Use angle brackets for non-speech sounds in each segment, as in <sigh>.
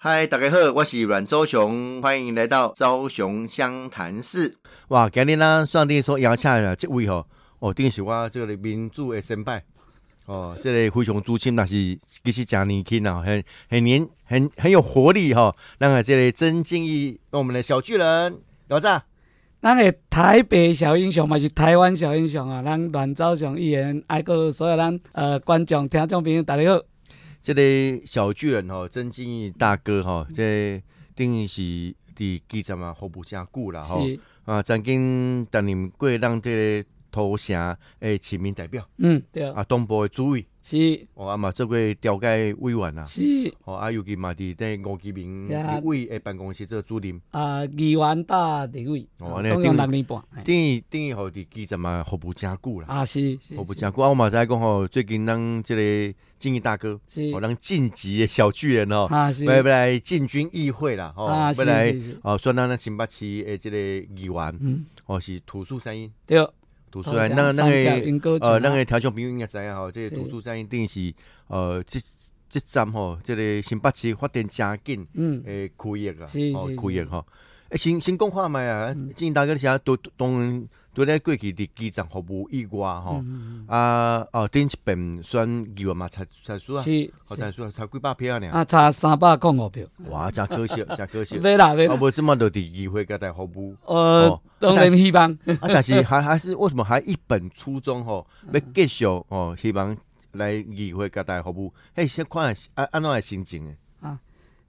嗨，大家好，我是阮周雄，欢迎来到昭雄湘潭市。哇，今日呢，上帝说邀请的这位吼，哦，定是我这个民主的先辈哦，这个非常主亲，但是其实真年轻啊，很很年很很有活力哈。那个这里真敬义，我们的小巨人，哪吒。咱的台北小英雄嘛是台湾小英雄啊！咱阮昭雄议员爱过所有咱呃观众听众朋友大家好。这个小巨人吼，曾敬义大哥吼，这等于是伫基层嘛服务真久啦吼，啊曾经担任过咱这个土城诶市民代表，嗯。对。啊，啊东部诶主委。是，哦，啊嘛，做过调解委员啊，是，哦，啊，尤其嘛，伫在吴其明立委诶办公室做主任，啊，议员大立委，哦，总共六年半，等于等于吼伫基层嘛服务真久啦，啊是，服务真久，啊，我嘛知讲吼，最近咱即个敬义大哥，是，哦，咱晋级诶小巨人哦，啊是，要来进军议会啦，哦，要来，哦，算咱咱新北市诶即个议员，嗯，哦是土树山音，对。读书山，那那个呃，那个条众朋友应该知影吼，这个读书站一定是呃，这这站吼，这个新北市发展真紧，嗯，诶，区域啊，哦，区域吼，诶，先先讲看觅啊，进大家写都当都咧过去伫机场服务以外吼，啊哦，顶一遍选议员嘛，才才输啊，哦，才输才几百票尔，啊，差三百零五票，哇，真可惜，<laughs> 真可惜，没啦没啦，啊，无即么就伫议会甲台服务，呃，当然希望，啊，但是还 <laughs> 还是为什么还一本初衷吼，要继续哦，希望来议会甲台服务，嘿，先看安安怎个心情诶，啊，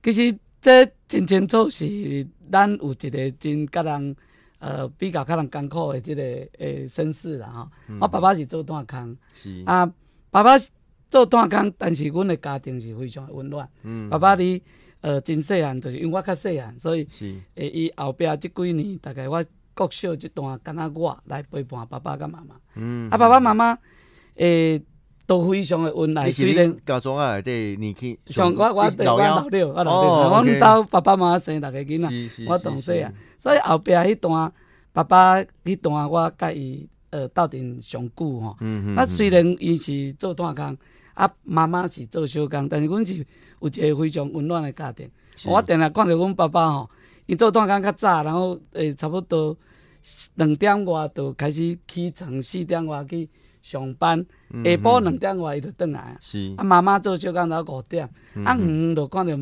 其实这真清楚是咱有一个真甲人。呃，比较较人艰苦的即个诶身世啦吼。我爸爸是做炭工，是啊，爸爸做炭工，但是阮的家庭是非常的温暖。爸爸伫呃真细汉，就是因为我较细汉，所以诶伊后壁即几年，大概我国小即段，敢若我来陪伴爸爸甲妈妈。嗯啊，爸爸妈妈诶。都非常的温爱，虽然家族啊内底年纪上我我我老六，我老六，我阮兜爸爸妈妈生六个囡仔，我同细啊，所以后壁迄段爸爸迄段我甲伊呃斗阵上久吼。啊，虽然伊是做短工，啊妈妈是做小工，但是阮是有一个非常温暖的家庭。我定定看着阮爸爸吼，伊做短工较早，然后诶差不多两点外就开始起床，四点外去。上班下晡两点外伊就转来是，啊妈妈做小工到五点，啊远就看着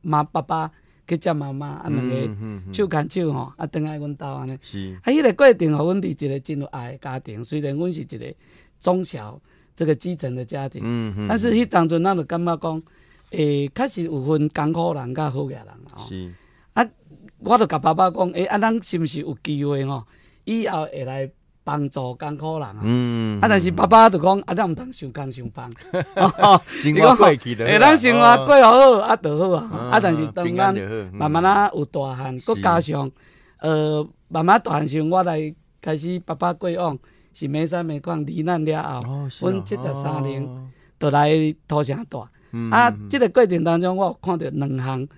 妈爸爸去接妈妈，啊两个手牵手吼，啊转来阮兜安尼。是。啊，迄个过程互阮伫一个真有爱的家庭，虽然阮是一个中小这个基层的家庭，嗯但是迄当阵咱就感觉讲，诶，确实有分艰苦人甲好野人吼。啊，我就甲爸爸讲，诶，啊咱是毋是有机会吼，以后会来。帮助艰苦人啊！嗯，啊，但是爸爸就讲，啊，咱毋通想工想帮，<laughs> 生活过去的，诶，咱生活过好，啊，就好啊。啊，但是当咱慢慢啊有大汉，佮加上，呃，慢慢大汉时，我来开始爸爸过往是每山每矿离难了后，阮七十三年就来土城大。啊，即个过程当中，我有看到两项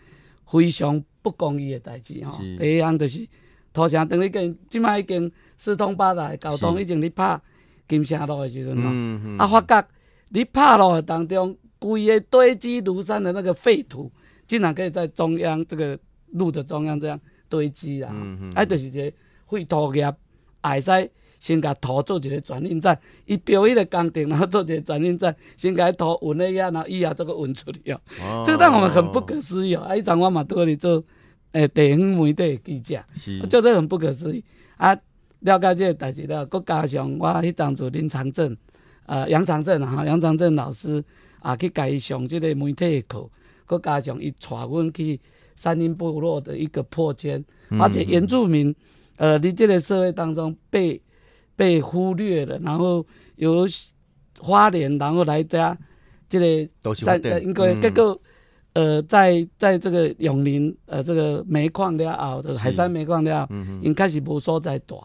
非常不公义的代志吼。第一项就是土城等于跟即摆已经。四通八达，交通已经咧拍金城路的时阵吼，啊发觉咧拍路的当中，规个堆积如山的那个废土，竟然可以在中央这个路的中央这样堆积啦，啊，就是一个废土业，会使先甲土做一个转运站，伊标迄个工程，然后做一个转运站，先甲土运咧遐，然后以后这个运出去哦，这个让我们很不可思议哦。啊，一阵我嘛倒咧做诶地方媒体记者，我觉得很不可思议。啊。了解这个代志了，佮加上我迄当做林长正，呃杨长正哈，杨长正老师啊去甲伊上即个媒体课，佮加上伊带阮去山林部落的一个破圈，而且原住民呃伫即个社会当中被被忽略了，然后由花莲然后来加即个山，应该结果呃在在这个永林呃这个煤矿了后，这个海山煤矿了后，因开始无所在大。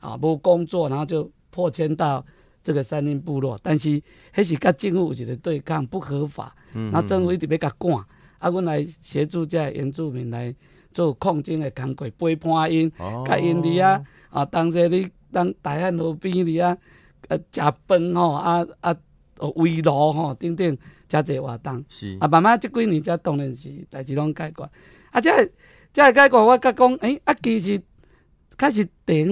啊，无工作，然后就破迁到这个山林部落，但是迄是甲政府有一个对抗，不合法。嗯。那政府一直要甲赶，啊，阮来协助这原住民来做抗争的工作，陪伴因，甲因伫啊，啊，当这你当大汉河边伫啊，呃，食饭吼，啊啊，围炉吼，等等，遮济活动。是啊，慢慢即几年才当然是代志拢解决。啊，这这解决我甲讲，诶，啊，其实开始电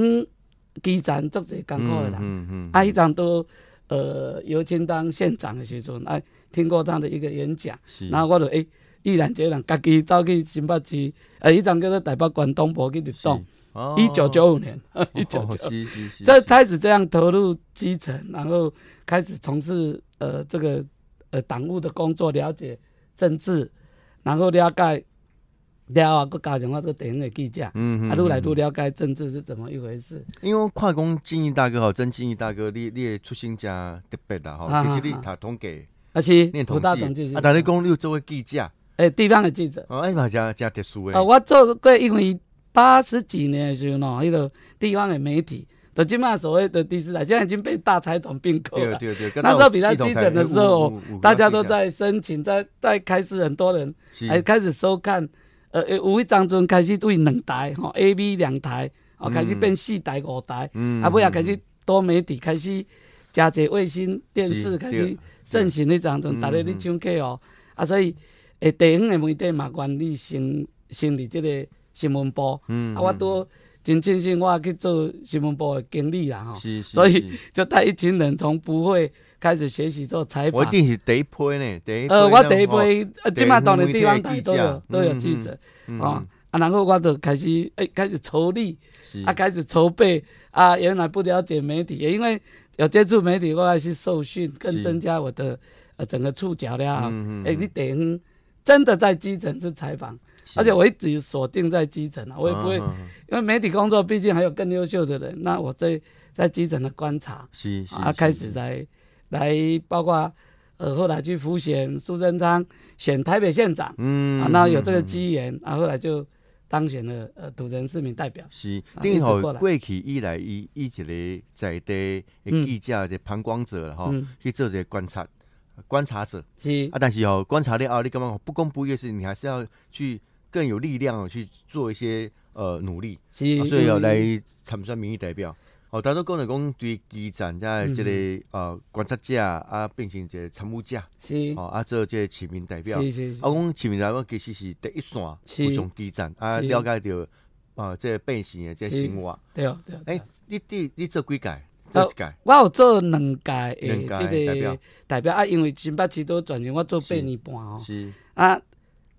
基层做者艰苦的啦。嗯嗯。啊，迄阵都呃尤清当县长的时阵，啊，听过他的一个演讲，然后我就诶，毅然决然，家己走去新北市，呃，迄阵叫做台北关东部去入党。一九九五年，<laughs> 一九九，这开始这样投入基层，然后开始从事呃这个呃党务的工作，了解政治，然后了解了啊，佮加上我做电影的记者，嗯嗯，啊，愈来愈了解政治是怎么一回事。因为跨工敬义大哥吼，真敬义大哥，你你出身真特别的吼，其实你读统计，啊是，念统计，啊，但你讲你有做过记者，诶，地方的记者，哦，哎嘛，真真特殊诶。啊，我做过因为。八十几年的时候，喏，迄个地方的媒体，都今嘛所谓的第四台，现在已经被大财团并购了。对对对。那时候比较基层的时候，大家都在申请，在在开始，很多人还开始收看。呃，有一张阵开始对两台，吼，A、B 两台，哦，开始变四台、五台，嗯啊，尾也开始多媒体开始加济卫星电视开始盛行迄张阵，逐日咧唱歌哦，啊，所以诶，地方诶媒体嘛，管理成成立即个。新闻部，嗯啊，我都真庆幸我去做新闻部诶经理啦，吼，所以就带一群人从不会开始学习做采访。我一定是第一批呢，第一呃，我第一批，呃，起码当的地方台都有都有记者，啊，啊，然后我就开始诶，开始筹力，啊，开始筹备，啊，原来不了解媒体，也因为有接触媒体，我还是受训，更增加我的呃整个触角了，诶，你等真的在基层是采访。而且我一直锁定在基层啊，我也不会，因为媒体工作毕竟还有更优秀的人。那我在在基层的观察，是啊，开始来来，包括呃后来去辅选苏贞昌选台北县长，嗯，啊，那有这个机缘，啊，后来就当选了呃土城市民代表。是，定好过去以来，以以一个在地的记者的旁观者哈，去做这观察观察者。是啊，但是哦，观察了后，你干嘛不公不义的事，你还是要去。更有力量去做一些呃努力，是所以要来参选民意代表。哦，大多讲来讲对基层在即个呃观察者啊，变成一个参谋者，是哦啊做即个市民代表。是是是。啊，讲市民代表其实是第一线，互相基层啊，了解到啊这个百姓的这生活。对哦对哦。哎，你你你做几届？做几届？我有做两届诶，即个代表啊，因为新北市都转型，我做八年半哦。是啊。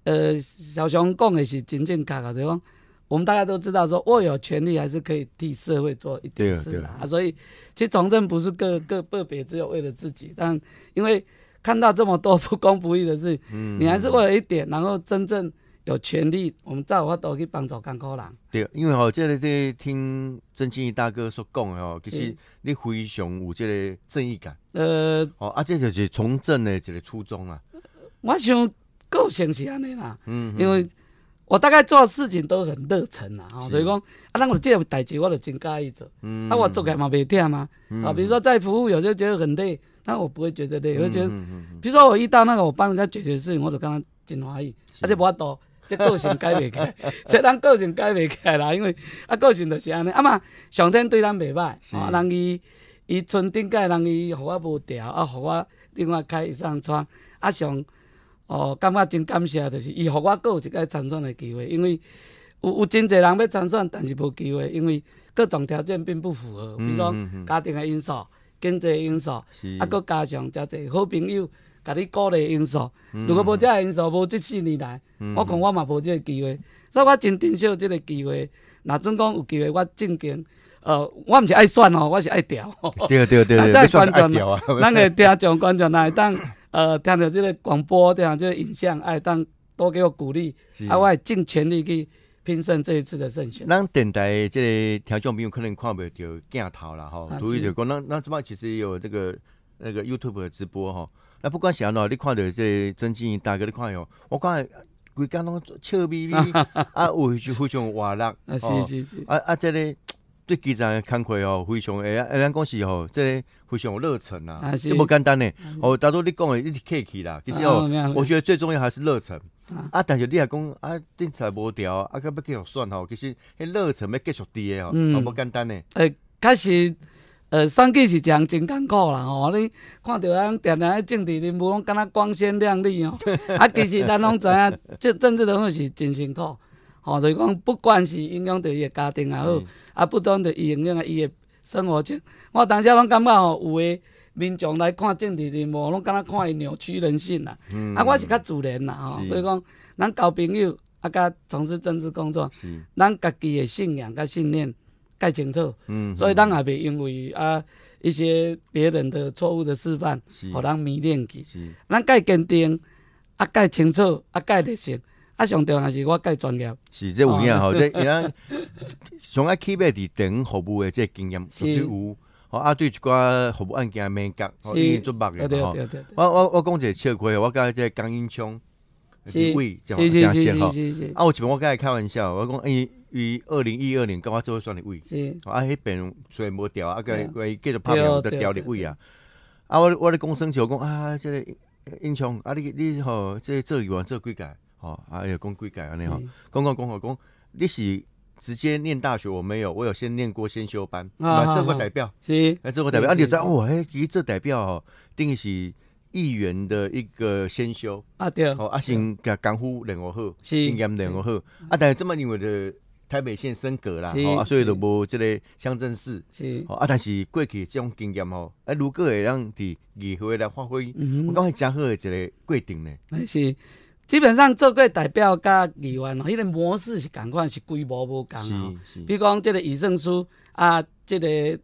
呃，小熊讲的是真正卡卡对方，我们大家都知道，说握有权力还是可以替社会做一点事的啊。所以，其实从政不是个个个别只有为了自己，但因为看到这么多不公不义的事，<laughs> 嗯，你还是为了一点，然后真正有权利，我们再话都去帮助干苦人。对，因为哦，这个在听曾庆义大哥所讲的哦，其实你非常有这个正义感。呃，哦，啊，这就是从政的这个初衷啊。我想。个性是安尼啦，嗯因为我大概做事情都很热忱啦，吼，所以讲啊，咱有这个代志，我就真介意做，啊，我做起来嘛袂忝嘛，啊，比如说在服务，有时候觉得很累，但我不会觉得累，我觉得，比如说我遇到那个我帮人家解决事情，我就感觉真欢喜，而且无法度，这个性改袂开，<laughs> 这咱个性改袂开啦，因为啊，个性就是安尼，啊嘛，上天对咱袂歹，啊，人伊伊村顶界人伊互我无调，啊，互我另外开一扇窗，啊上。哦，感觉真感谢，就是伊互我阁有一个参选的机会，因为有有真侪人要参选，但是无机会，因为各种条件并不符合，比如说家庭的因素、经济因素，啊，搁加上遮侪好朋友甲你鼓励因素。如果无遮个因素，无即四年来，我看我嘛无即个机会，所以我真珍惜即个机会。若准讲有机会，我正经，呃，我毋是爱选哦，我是爱调。对对对对，再 <laughs> 观众，咱个听众观众来当。呃，听到这个广播，听到这个影像，哎，当多给我鼓励，啊，我会尽全力去拼胜这一次的胜选。咱电台这个听众朋友可能看不到镜头了哈，注意就讲，那那这边其实有这个那个 YouTube 的直播哈。那不管是安怎，你看到这曾经大哥，你看哟，我看规家拢笑眯眯，<laughs> 啊，有就非常活力，啊，是是是，啊啊，这个。对基层的慷慨哦，非常诶，咱讲是吼，这非常有热忱啦，这么简单呢。哦，大多你讲的一直客气啦，其实哦，我觉得最重要还是热忱。啊，但是你也讲啊，政策无调啊，啊，要继续算吼，其实迄热忱要继续滴的哦，好不简单呢。诶，确实呃，选举是一项真艰苦啦吼，你看到咱定定咧政治人物，拢敢若光鲜亮丽哦，啊，其实咱拢知影，政政治人物是真辛苦，吼，就是讲不管是影响到伊个家庭也好，啊，不断的影响啊伊个生活情，我当时拢感觉吼，有诶民众来看政治人物，拢敢若看伊扭曲人性啦，嗯。啊，我是较自然啦吼，所以讲咱交朋友啊，甲从事政治工作，咱家己诶信仰甲信念。介清楚，嗯，所以咱也袂因为啊一些别人的错误的示范，互人迷恋去。咱盖坚定，啊盖清楚，啊盖热心，啊上重要是我盖专业。是这有影吼，这 <laughs> 伊咱上爱起码伫等服务的这经验绝对有。吼啊对一寡服务案件美感，吼已经做目的吼。我我我讲一个笑话，我甲这江英聪。是位，这样这样吼。啊，有一边我甲伊开玩笑，我讲伊伊二零一二年跟我做选立位，啊，迄边虽然无调，啊，个伊继续拍片得调立位啊。啊，我我咧讲生气，我讲啊，这个英雄啊，你你吼，这做议员做几届？吼，啊，又讲几届安尼吼。讲讲讲好讲，你是直接念大学？我没有，我有先念过先修班，啊，做过代表，是，啊，做过代表。啊，你知哦，哎，其实做代表吼，等于是。议员的一个先修啊，对，哦，啊先甲功夫练好，经验练好，啊，但是这么因为的台北县升格啦，哦，所以就无这个乡镇市，是，哦，啊，但是过去这种经验吼，啊，如果会让伫议会来发挥，我感觉真好的一个过程呢。是，基本上做过代表甲议员，迄个模式是共款，是规模无共哦。比如讲即个议胜书啊，这个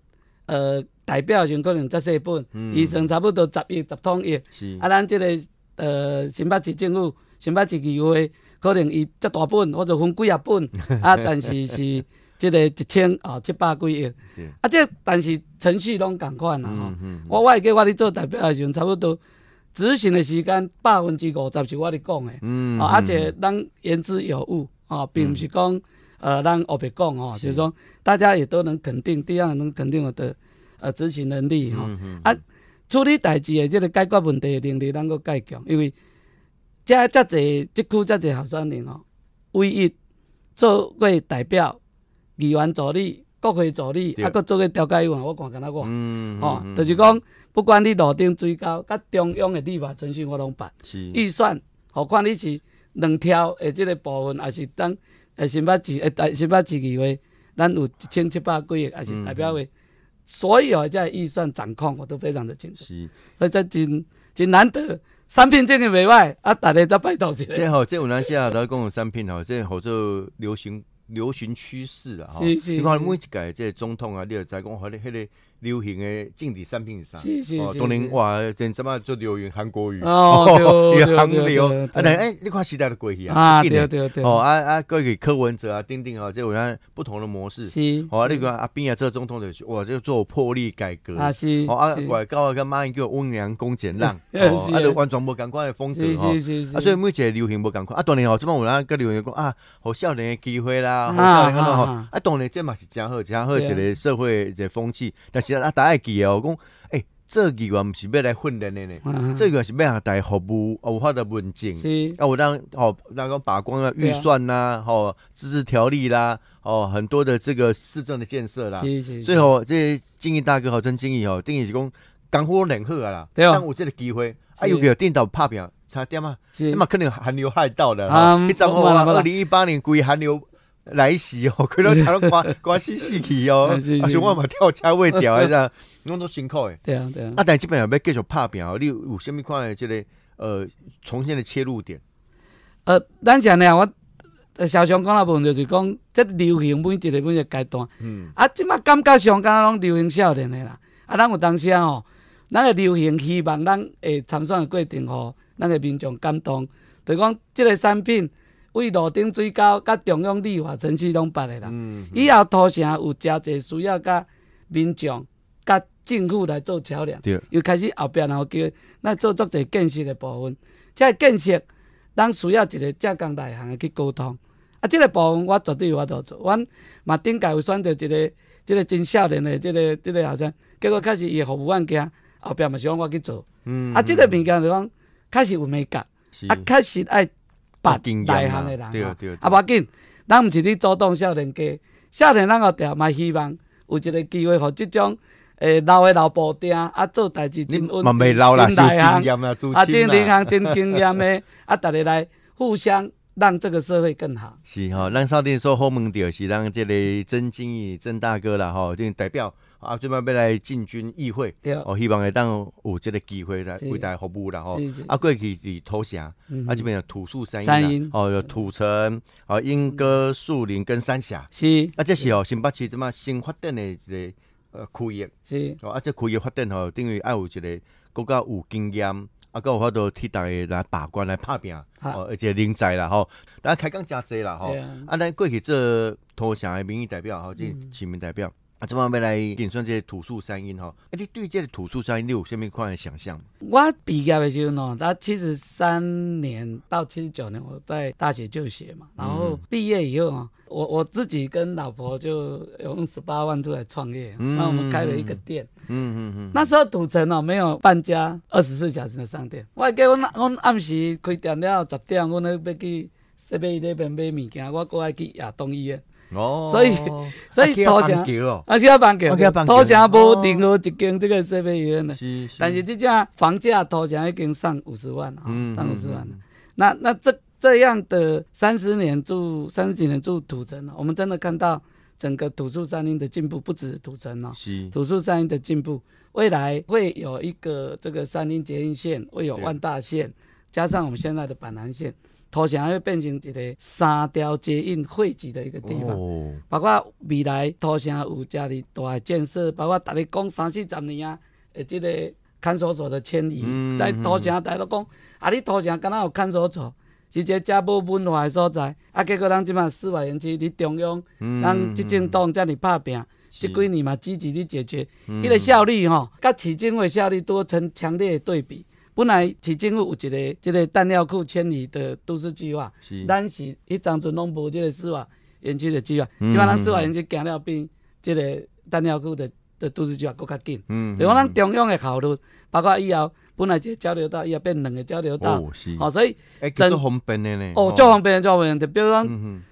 呃。代表上可能才细本，预算差不多十亿、十通亿。啊，咱即个呃新北市政府、新北市议会，可能伊遮大本或者分几啊本，<laughs> 啊，但是是即个一千哦七百几亿。啊，这但是程序拢共款啦吼。我我会记我咧做代表的时阵，差不多执行的时间百分之五十是我咧讲的。嗯。啊，而且咱言之有物啊，并不是讲呃咱后别讲哦，就是说大家也都能肯定，第二能肯定我的。呃，执行能力吼，啊，处理代志的这个解决问题的能力，咱个加强，因为遮遮侪，即区遮侪候选人吼，唯一做过代表、议员助理、国会助理，啊，搁做过调解员，我看敢若我，吼，就是讲，不管你路顶水高，甲中央的立法程序我拢办，预算，何况你是两条的即个部分，还是当诶新北市诶大新北市议会，咱有一千七百几个，还是代表的。所有在预算掌控，我都非常的清楚。是，所以这真真难得，三品真的袂歹，啊，大家再拜托一下。这吼，这有哪些啊？都讲有三品吼，这好做流行流行趋势啊！哈，你看每一届这总统啊，你就知讲，迄个迄个。流行的政治产品上，哦，当年哇，真怎么做流行韩国语，哦，<laughs> 韩流，啊，但哎，你看时代的过去啊，对对对，哦，啊啊，各个柯文哲啊，丁丁啊，这我看不同的模式，是，哦，那个阿扁啊，这总统的，哇，就做魄力改革，啊是，哦啊，外高啊，跟马英九温良恭俭让，<laughs> 哦，啊，就完全无共款的风格，是是是，啊，所以每一个流行无共款，啊，当年哦，这么有人跟流行讲啊，好少年的机会啦，好少年个咯，啊，当年这嘛是真好，真好一个社会一个风气，但是。啊！大家记哦，讲诶，这议员毋是要来训练的呢，这个是要大家服务，有法的文件，啊，我让哦，那个把关啊，预算呐，哦，自治条例啦，哦，很多的这个市政的建设啦，最后这些经义大哥好真经义哦，定义是讲干活冷喝啊啦，但有这个机会，啊，有个电脑拍片差点嘛，那么可能寒流害到了，一张话二零一八年故意寒流。来袭哦，佢都睇到关关死死去哦，<laughs> 啊，像我嘛跳车位掉啊，这样，<laughs> 拢都辛苦诶。对啊，对啊。啊，但基本上要继续拍拼哦，你有虾米款的即个呃重新的切入点？呃，咱讲呢，我小熊讲那部分就是讲，即流行每一个每一个阶段。嗯。啊，即马感觉上敢若拢流行少年诶啦。啊，咱有当时啊吼，咱个流行希望咱诶参选的过程吼，咱个民众感动，就讲即个产品。为路顶水沟甲中央立法程序拢办诶啦，以后土城有诚侪需要甲民众、甲政府来做桥梁，又开始后壁然后叫咱做足侪建设诶部分。这建设咱需要一个正工内行诶去沟通。啊，即个部分我绝对有法度做。阮嘛顶届有选择一个，即个真少年诶，即个即个后生，结果确实伊服务案件后壁嘛是讲我去做。啊，即个物件就讲确实有美感，啊，确实爱。内行的人，啊，无要紧，咱毋是咧阻挡少年家，少年咱个调嘛希望有一个机会，互即种诶，老诶老布丁啊，做代志真稳定，真内行啊，真内行真经验诶，啊，大家来互相让这个社会更好。是吼，咱少年说好问到是让这个曾经义曾大哥啦吼，就代表啊，即摆要来进军议会，哦，希望会当有这个机会来为大家服务啦吼。啊，过去是土城，啊即边有土树山阴哦，有土城，哦，莺歌树林跟三峡，是。啊，这是哦，新北市即摆新发展的一个。呃，区域是。哦，啊，这区域发展吼，等于爱有一个国家有经验，啊，够有法度替大家来把关来拍拼，哦，而且人才啦吼，大家开讲诚济啦吼，啊，咱过去做土城的民意代表吼，即市民代表。啊，怎么要来点算这些土树山阴哈？哎，你对这个土树山阴你有什么款的想象？我毕业的时候呢，他七十三年到七十九年，我在大学就学嘛。然后毕业以后啊，我我自己跟老婆就用十八万出来创业，那我们开了一个店。嗯嗯嗯。那时候土城哦，没有半家二十四小时的商店。我叫我我暗时开店了十点，我那要去西北那边买物件，我过来去亚东医院。哦，所以所以土城啊，需要办桥，土城无任何一间这个设备院的，但是你讲房价土城已经上五十万了，上五十万了。那那这这样的三十年住三十几年住土城了我们真的看到整个土树山林的进步，不止土城了，土树山林的进步，未来会有一个这个山林捷运线，会有万大线，加上我们现在的板南线。土城会变成一个三条捷运汇集的一个地方，包括未来土城有家里大的建设，包括大家讲三四十年啊，诶，这个看守所的迁移，在土城大家都讲，啊，你土城敢若有看守所，是一个遮无文化的所在，啊，结果咱即马四外园区伫中央，咱执政党遮尔拍拼，即几年嘛积极伫解决，迄个效率吼，甲市政府效率都成强烈的对比。本来市政府有一个即个弹药库迁移的都市计划，咱是迄当阵拢无即个司法园区的计划，即摆咱司法园区行了比即个弹药库的的都市计划搁较紧。嗯，就讲咱中央的考虑，包括以后本来一个交流道，以后变两个交流道，哦，所以真方便的呢。哦，就方便，就方便。的比如说，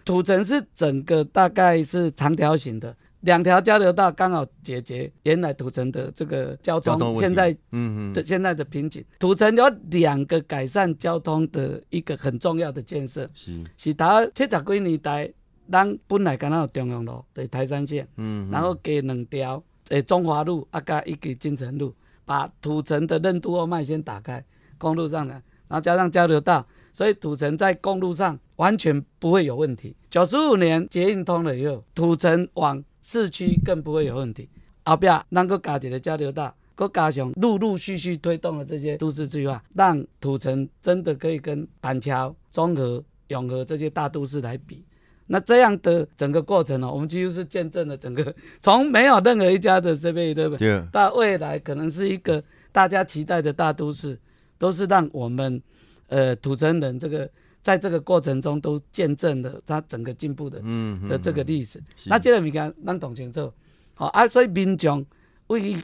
土城是整个大概是长条形的。两条交流道刚好解决原来土城的这个交通，现在嗯嗯的现在的瓶颈。土城有两个改善交通的一个很重要的建设，是是打七十几年代，咱本来刚有中央路对台山线，嗯，然后给两条诶中华路啊加一个金城路，把土城的任督二脉先打开，公路上的，然后加上交流道，所以土城在公路上完全不会有问题。九十五年捷运通了以后，土城往市区更不会有问题。后壁能够加一个交流道，搁加上陆陆续续推动的这些都市计划，让土城真的可以跟板桥、中和、永和这些大都市来比。那这样的整个过程呢，我们几乎是见证了整个从没有任何一家的设备，对不对？到未来可能是一个大家期待的大都市，都是让我们呃土城人这个。在这个过程中，都见证了他整个进步的嗯的这个历史。那这个物件，咱懂清楚。好啊，所以民众为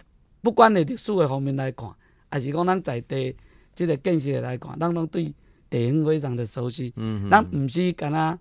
不管的历史的方面来看，还是讲咱在地这个建设来看，咱拢对地方非常的熟悉。嗯咱唔是干那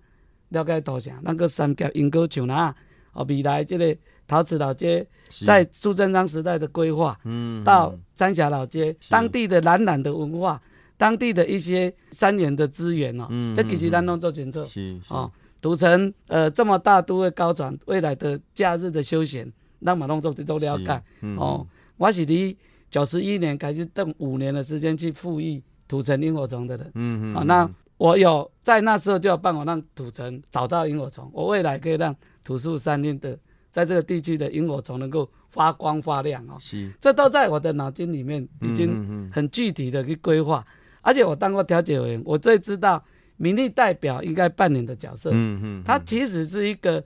了解土城，咱个三峡、莺歌、树南，哦，未来这个陶瓷老街在苏贞昌时代的规划，嗯，到三峡老街当地的蓝染的文化。当地的一些山源的资源哦，这其实咱拢做清楚。是哦，土城呃这么大都会高转，未来的假日的休闲，咱嘛拢做都了解。哦，我是伫九十一年开始，等五年的时间去复育土城萤火虫的人。嗯嗯。啊，那我有在那时候就要办法让土城找到萤火虫，我未来可以让土树山林的在这个地区的萤火虫能够发光发亮哦。是。这都在我的脑筋里面已经很具体的去规划。而且我当过调解委员，我最知道民意代表应该扮演的角色。嗯嗯，他其实是一个，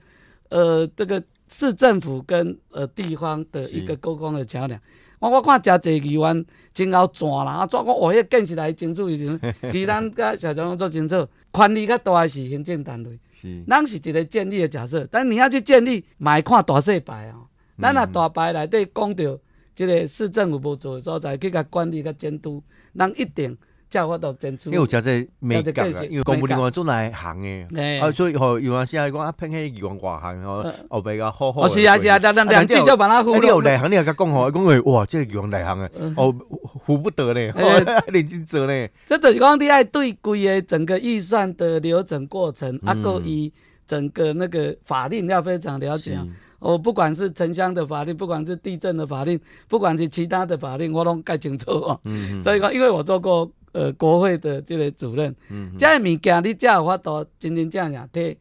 呃，这个市政府跟呃地方的一个沟通的桥梁。我我看真济议员真够转啦，转讲哦，迄建设来清楚以前，其咱甲小张做清楚，权力较大的是行政单位，是，咱是一个建立的角色，但你要去建立，买看大细牌哦。咱若大牌内底讲到，这个市政府无做的所在，去甲管理、甲监督，咱一定。才法度争取。因为有真济美因为公务员做哪行诶，啊，所以吼有阵时啊讲啊偏迄员外行吼，后壁个好好。是啊是啊，咱咱两句就把它糊你有内行，你又甲讲吼，讲诶，哇，这员内行诶，哦，唬不得咧，<laughs> 认真做咧。这就是讲你爱对规个整个预算的流程过程，啊，够以整个那个法令要非常了解。我不管是城乡的法令，不管是地震的法令，不管是其他的法令，我拢搞清楚哦。嗯所以讲，因为我做过呃国会的这个主任，嗯，这个物件你才有法度真真正正替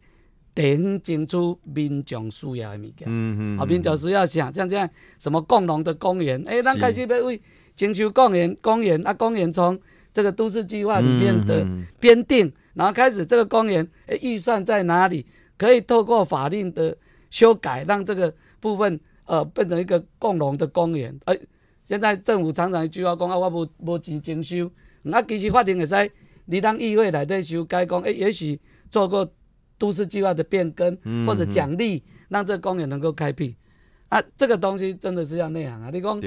地方争取民众需要的物件。嗯嗯。啊，民众需要啥？像这样什么共荣的公园，哎，咱开始要为征求公园，公园啊，公园从这个都市计划里面的编定，然后开始这个公园预算在哪里，可以透过法令的。修改让这个部分呃变成一个共荣的公园。哎，现在政府常常一句话讲啊，我无无钱征收。啊，其实法庭会使你当议会来底修改讲，哎，也许做过都市计划的变更或者奖励，让这个公园能够开辟。啊，这个东西真的是要内行啊。你讲，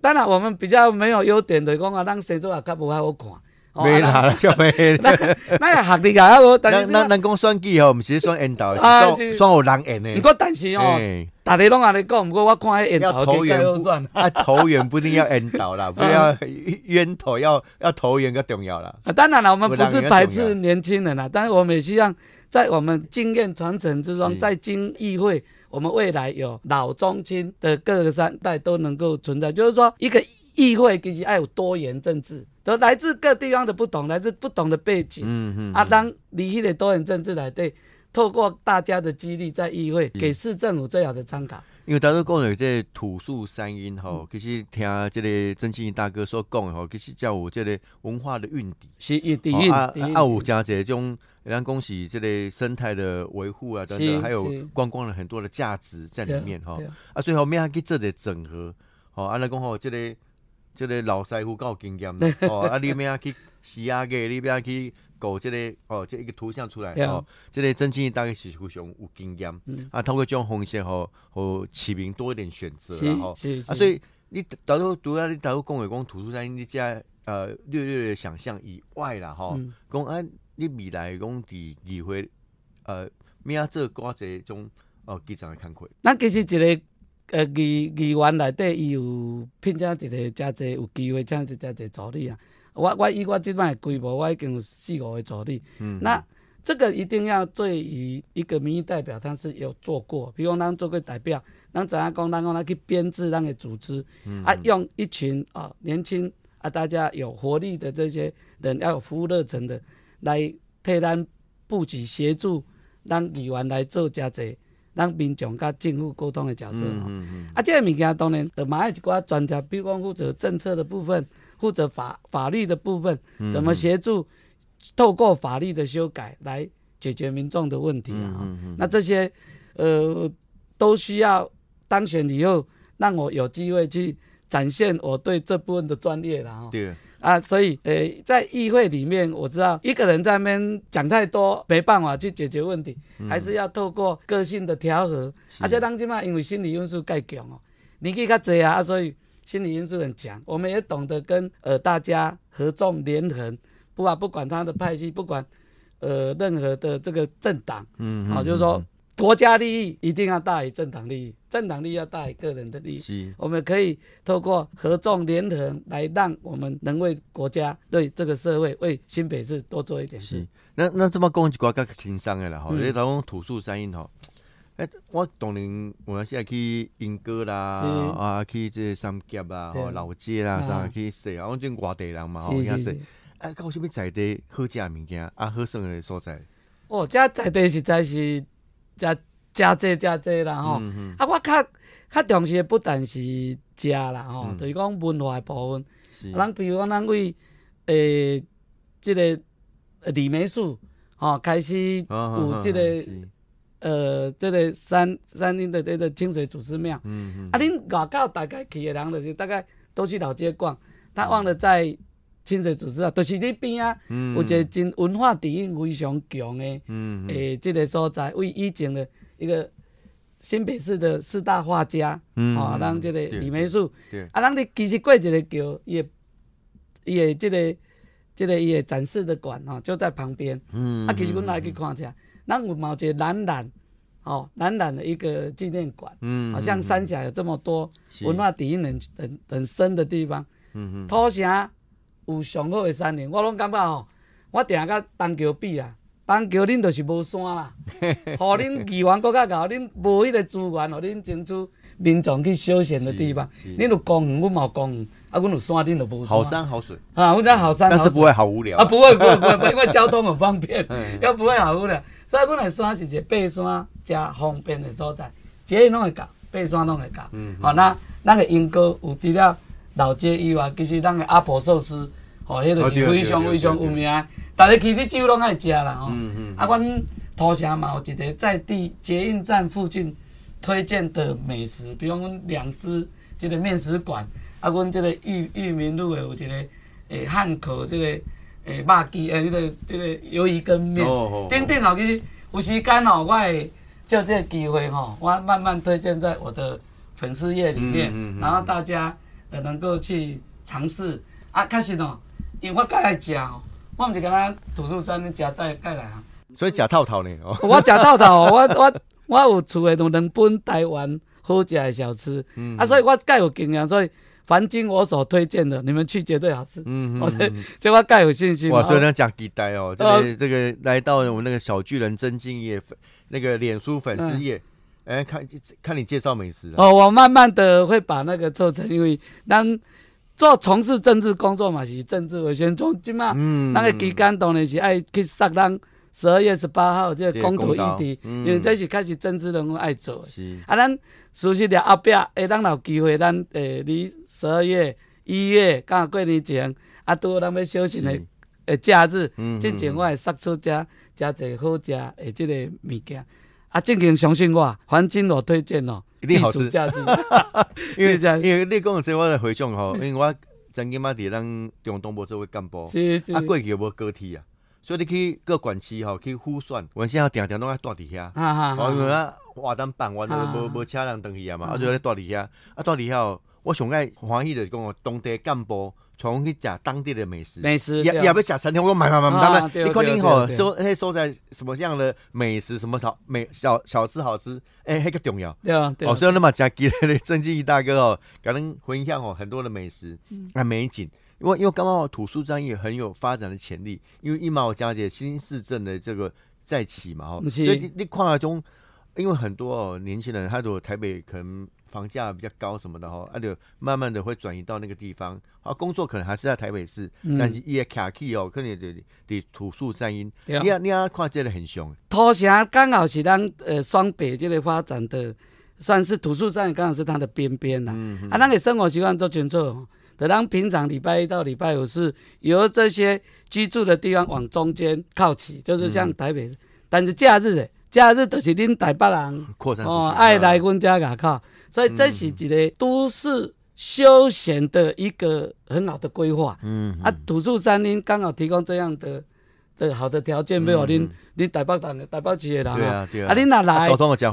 当然我们比较没有优点的讲啊，让谁做也较不好看。没啦，叫咩？<laughs> 那那学历啊，我 <laughs> 但是咱咱讲选举吼，毋是选引导，是选有人演的。不过但是哦，大家拢安尼讲，不过我看迄引导投缘不啊，投缘不一定要 <laughs> 引导啦，不要冤头，要要投缘更重要啦。当然了，我们不是排斥年轻人啦，但是我们也希望在我们经验传承之中，在经议会，我们未来有老中青的各个三代都能够存在，就是说一个议会其实要有多元政治。都来自各地方的不同，来自不同的背景。嗯嗯。啊，当离迄个多元政治来对，透过大家的激励，在议会给市政府最好的参考。因为当初讲的这土树山音吼，其实听这个曾庆大哥所讲的吼，其实叫有这个文化的韵底。是韵底蕴。啊啊，有加这种，让恭喜这类生态的维护啊等等，还有观光了很多的价值在里面哈。啊，所以后面还去做点整合。好，安尼讲吼，这个。即个老师傅够经验 <laughs> 哦，啊，你要去洗牙个，你要去搞即个哦，即一个图像出来哦，即个真正大概是非常有经验，啊，通过这种方式吼，和市民多一点选择啦吼，啊，所以你导头除了你导头讲话讲图书在你家呃略略的想象以外啦吼，讲啊，你未来讲伫议会呃，咩做寡一种哦基层的看法，咱其实一个。呃，议议员内底伊有聘请一个遮济有机会请一遮济助理啊。我我以我即摆规模，我已经有四五个助理。嗯。那这个一定要对于一个民意代表，他是有做过，比如咱做过代表，咱怎样讲，咱讲咱去编制咱个组织，啊，用一群啊年轻啊大家有活力的这些人，要有服务热忱的，来替咱布局协助咱议员来做真济。让民众甲政府沟通的角色吼，啊，这个物件当然呃，马一寡专家，比如讲负责政策的部分，负责法法律的部分，怎么协助透过法律的修改来解决民众的问题啊？那这些呃，都需要当选以后，让我有机会去展现我对这部分的专业了哈。对。啊，所以，诶，在议会里面，我知道一个人在那边讲太多，没办法去解决问题，还是要透过个性的调和。啊，这当今嘛，因为心理因素太强哦，年纪较济啊，所以心理因素很强。我们也懂得跟呃大家合纵连横，不啊不管他的派系，不管呃任何的这个政党，嗯，好，就是说。国家利益一定要大于政党利益，政党利益要大于个人的利益。是，我们可以透过合纵连横来让我们能为国家、对这个社会、为新北市多做一点事。那那这么讲一寡较轻松的啦，吼，你讲土树山阴吼，哎，我当年我现在去莺歌啦，啊，去这三甲啦，吼，老街啦，啥去食啊，我种外地人嘛，吼，也是，哎，搞什么在地好食物件，啊，好耍的所在。哦，这在地实在是。加加济食济啦吼，啊，我较较重视的不但是食啦吼，就是讲文化的部分。咱比如讲，咱为诶，即个李梅树吼开始有即个呃，即个山山林的这个清水祖师庙。啊，恁外口大概去的人就是大概都去老街逛，他忘了在清水组织啊，就是你边啊，有一个真文化底蕴非常强的，诶，这个所在为以前的一个新北市的四大画家，哦，咱这个李梅树，啊，咱你其实过一个桥，伊也伊会这个这个伊个展示的馆吼，就在旁边。嗯。啊，其实阮来去看一下，咱有毛一个蓝蓝，哦，蓝蓝的一个纪念馆。嗯。好像三峡有这么多文化底蕴很很很深的地方。嗯嗯。土城有上好的山林，我拢感觉吼，我定甲东桥比啊。东桥恁就是无山啦，<laughs> 互恁议员搁较厚，恁无迄个资源，互恁争取民众去休闲的地方。恁有公园，阮嘛有公园，啊，阮有山，恁就无山。好山好水啊，阮讲好山好水。但是不会好无聊啊，不会不会不会，因为交通很方便 <laughs> <laughs> 又不会好无聊。所以阮的山是一个爬山加方便的所在，捷运拢会到，爬山拢会到。嗯。好，那咱个英哥有除了老街以外，其实咱个阿婆寿司，哦，迄个是非常非常有名。大家去你酒拢爱食啦吼，啊，阮土城嘛有一个在地捷运站附近推荐的美食，比如阮两只这个面食馆，啊，阮这个裕裕民路的有一个诶汉口这个诶肉鸡诶，迄个这个鱿鱼羹面，等等吼，其实有时间吼，我会借这个机会吼，我慢慢推荐在我的粉丝页里面，然后大家呃能够去尝试。啊，开始喏，因为我介爱食吼。我毋是跟咱土树山食在盖来啊，所以食套套呢。哦我食套套，<laughs> 我我我有厝的两本台湾好食的小吃，嗯啊，所以我介有经验，所以凡经我所推荐的，你们去绝对好吃。嗯嗯，这这我介有信心。哇，所以咱讲期待哦，这个这个来到我们那个小巨人真敬业粉那个脸书粉丝页，哎，看看你介绍美食。哦，我慢慢的会把那个做成，因为当。做从事政治工作嘛，是政治为先。从即嘛，那个期间当然是爱去杀人十二月十八号这个公投议题，因为这是开始政治人物爱做。是啊，咱熟悉了后壁，会当有机会，咱诶，离十二月、一月刚好过年前，啊，拄好咱要休息的诶假日，进前我会杀出遮遮侪好食诶，即个物件。啊，正经相信我，黄金我推荐哦。一定好吃，<laughs> 因为因为你讲这我来回想吼，因为我曾经嘛伫咱中东部做过干部，啊过去无高铁啊，所以你去各管区吼去互算，原先定定拢爱住伫遐，啊因为啊活动办完了无无车人登去啊嘛，啊就咧住伫遐，啊住伫遐，我上爱欢喜就是讲当地干部。从去食当地的美食，美食也也要食餐厅，我买买买，当然，你看你吼说迄说在什么样的美食，什么小美小小吃好吃，哎，那个重要。对啊，对哦，所以那么讲，记得 <laughs> 郑记大哥哦，可能分享哦很多的美食啊美景，因为因为刚刚土树站也很有发展的潜力，因为一毛加姐新市镇的这个再起嘛，哦，所以你你看中，因为很多哦年轻人，他如果台北可能。房价比较高什么的哈，啊就慢慢的会转移到那个地方，啊工作可能还是在台北市，但是伊卡起哦，可能得得土树山阴，你啊你啊看这个很凶。土城刚好是咱呃双北这个发展的，算是土树山刚好是它的边边啦。啊，那个生活习惯做清楚，等咱平常礼拜一到礼拜五是由这些居住的地方往中间靠起，就是像台北，但是假日的假日都是恁台北人哦爱来阮家牙靠。所以这是一个都市休闲的一个很好的规划。嗯，啊，土树山林刚好提供这样的的好的条件，没有恁恁台北人、台北市的人啊，啊，啊，恁若来，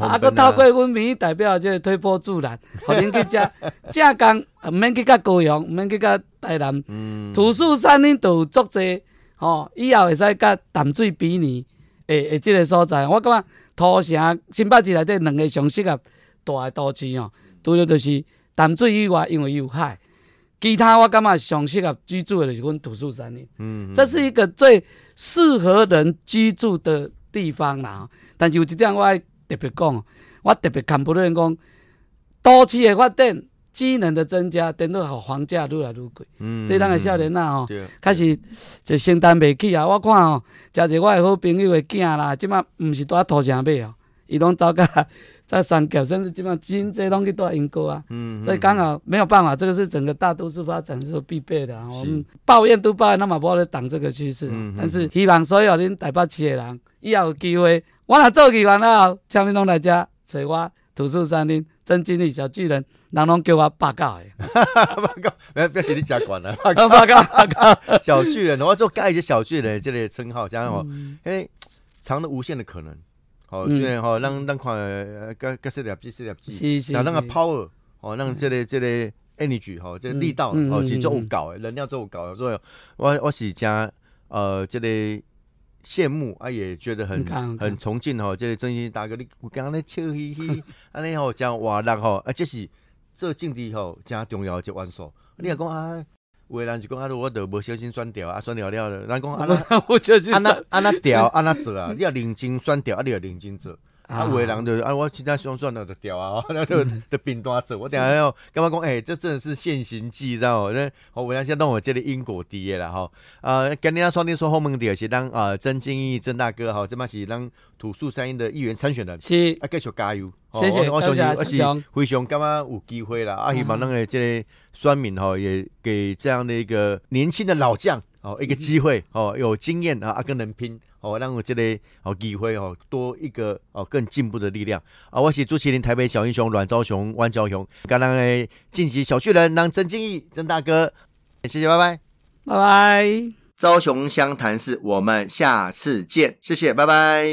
啊，佮透过阮民意代表即个推波助澜，互恁去食正 <laughs> 工，毋免去甲高雄，毋免去甲台南。嗯，土树山林都有足济，吼，以后会使甲淡水比拟，诶诶，即个所在，我感觉土城新北市内底两个上适合。大的都市哦，除了就是淡水以外，因为有海，其他我感觉上适合居住的就是阮土树山林。嗯，这是一个最适合人居住的地方啦。但是有一点我爱特别讲，我特别看不惯讲，都市的发展、机能的增加，等到好房价愈来愈贵。嗯，对咱个少年仔吼，开始就承担袂起啊。我看哦，诚济我的好朋友的囝啦，即马毋是住在土城买哦，伊拢走甲。在三角，甚至基本上基因这些东西都要引过啊，嗯，所以刚好没有办法，这个是整个大都市发展是必备的。我们抱怨都抱怨，那么不好挡这个趋势。嗯但是希望所有恁台北市的人，以后有机会，我若做起完了，请恁拢来遮找我土树山林真经理小巨人，人拢叫我八告的。八告，不要是你家管了。八告八告，小巨人，我做盖一些小巨人这类称号，这样哦，因为藏着无限的可能。好，虽然吼，咱咱看，甲甲设立机设立机，那那个 power，吼，让这个这个 energy 吼，这力道吼，是做有够诶，能量做有够，所以我我是加呃，这个羡慕啊，也觉得很很崇敬吼，这个真心大哥，你刚刚咧笑嘻嘻，安尼吼讲活力吼，啊，这是做政治吼真重要一元素。你若讲啊，有诶人是讲啊，我著无小心选掉啊，选掉了，人讲啊 <laughs> 那啊那啊那调啊那做啊，你要认真选掉啊，你要认真做。啊，有的人就啊，我其他想算了就掉啊，那就就变单走。我等下要干嘛讲？哎，这真的是现行记，知道吗？那我为先弄我这里因果滴了哈。啊，跟人家双天说后门的是当啊，曾金义曾大哥哈，这嘛是当土树山鹰的议员参选人，是啊，继续加油。谢谢，我相信我是非常感觉有机会啦。啊，希望那个这个选民哈，也给这样的一个年轻的老将哦一个机会哦，有经验啊，啊更能拼。哦，让我这里哦机会哦多一个哦更进步的力量啊！我是朱麒麟，台北小英雄阮昭雄、万昭雄，刚刚诶晋级小巨人，让曾敬义曾大哥，谢谢，拜拜，拜拜。昭雄湘潭市，我们下次见，谢谢，拜拜。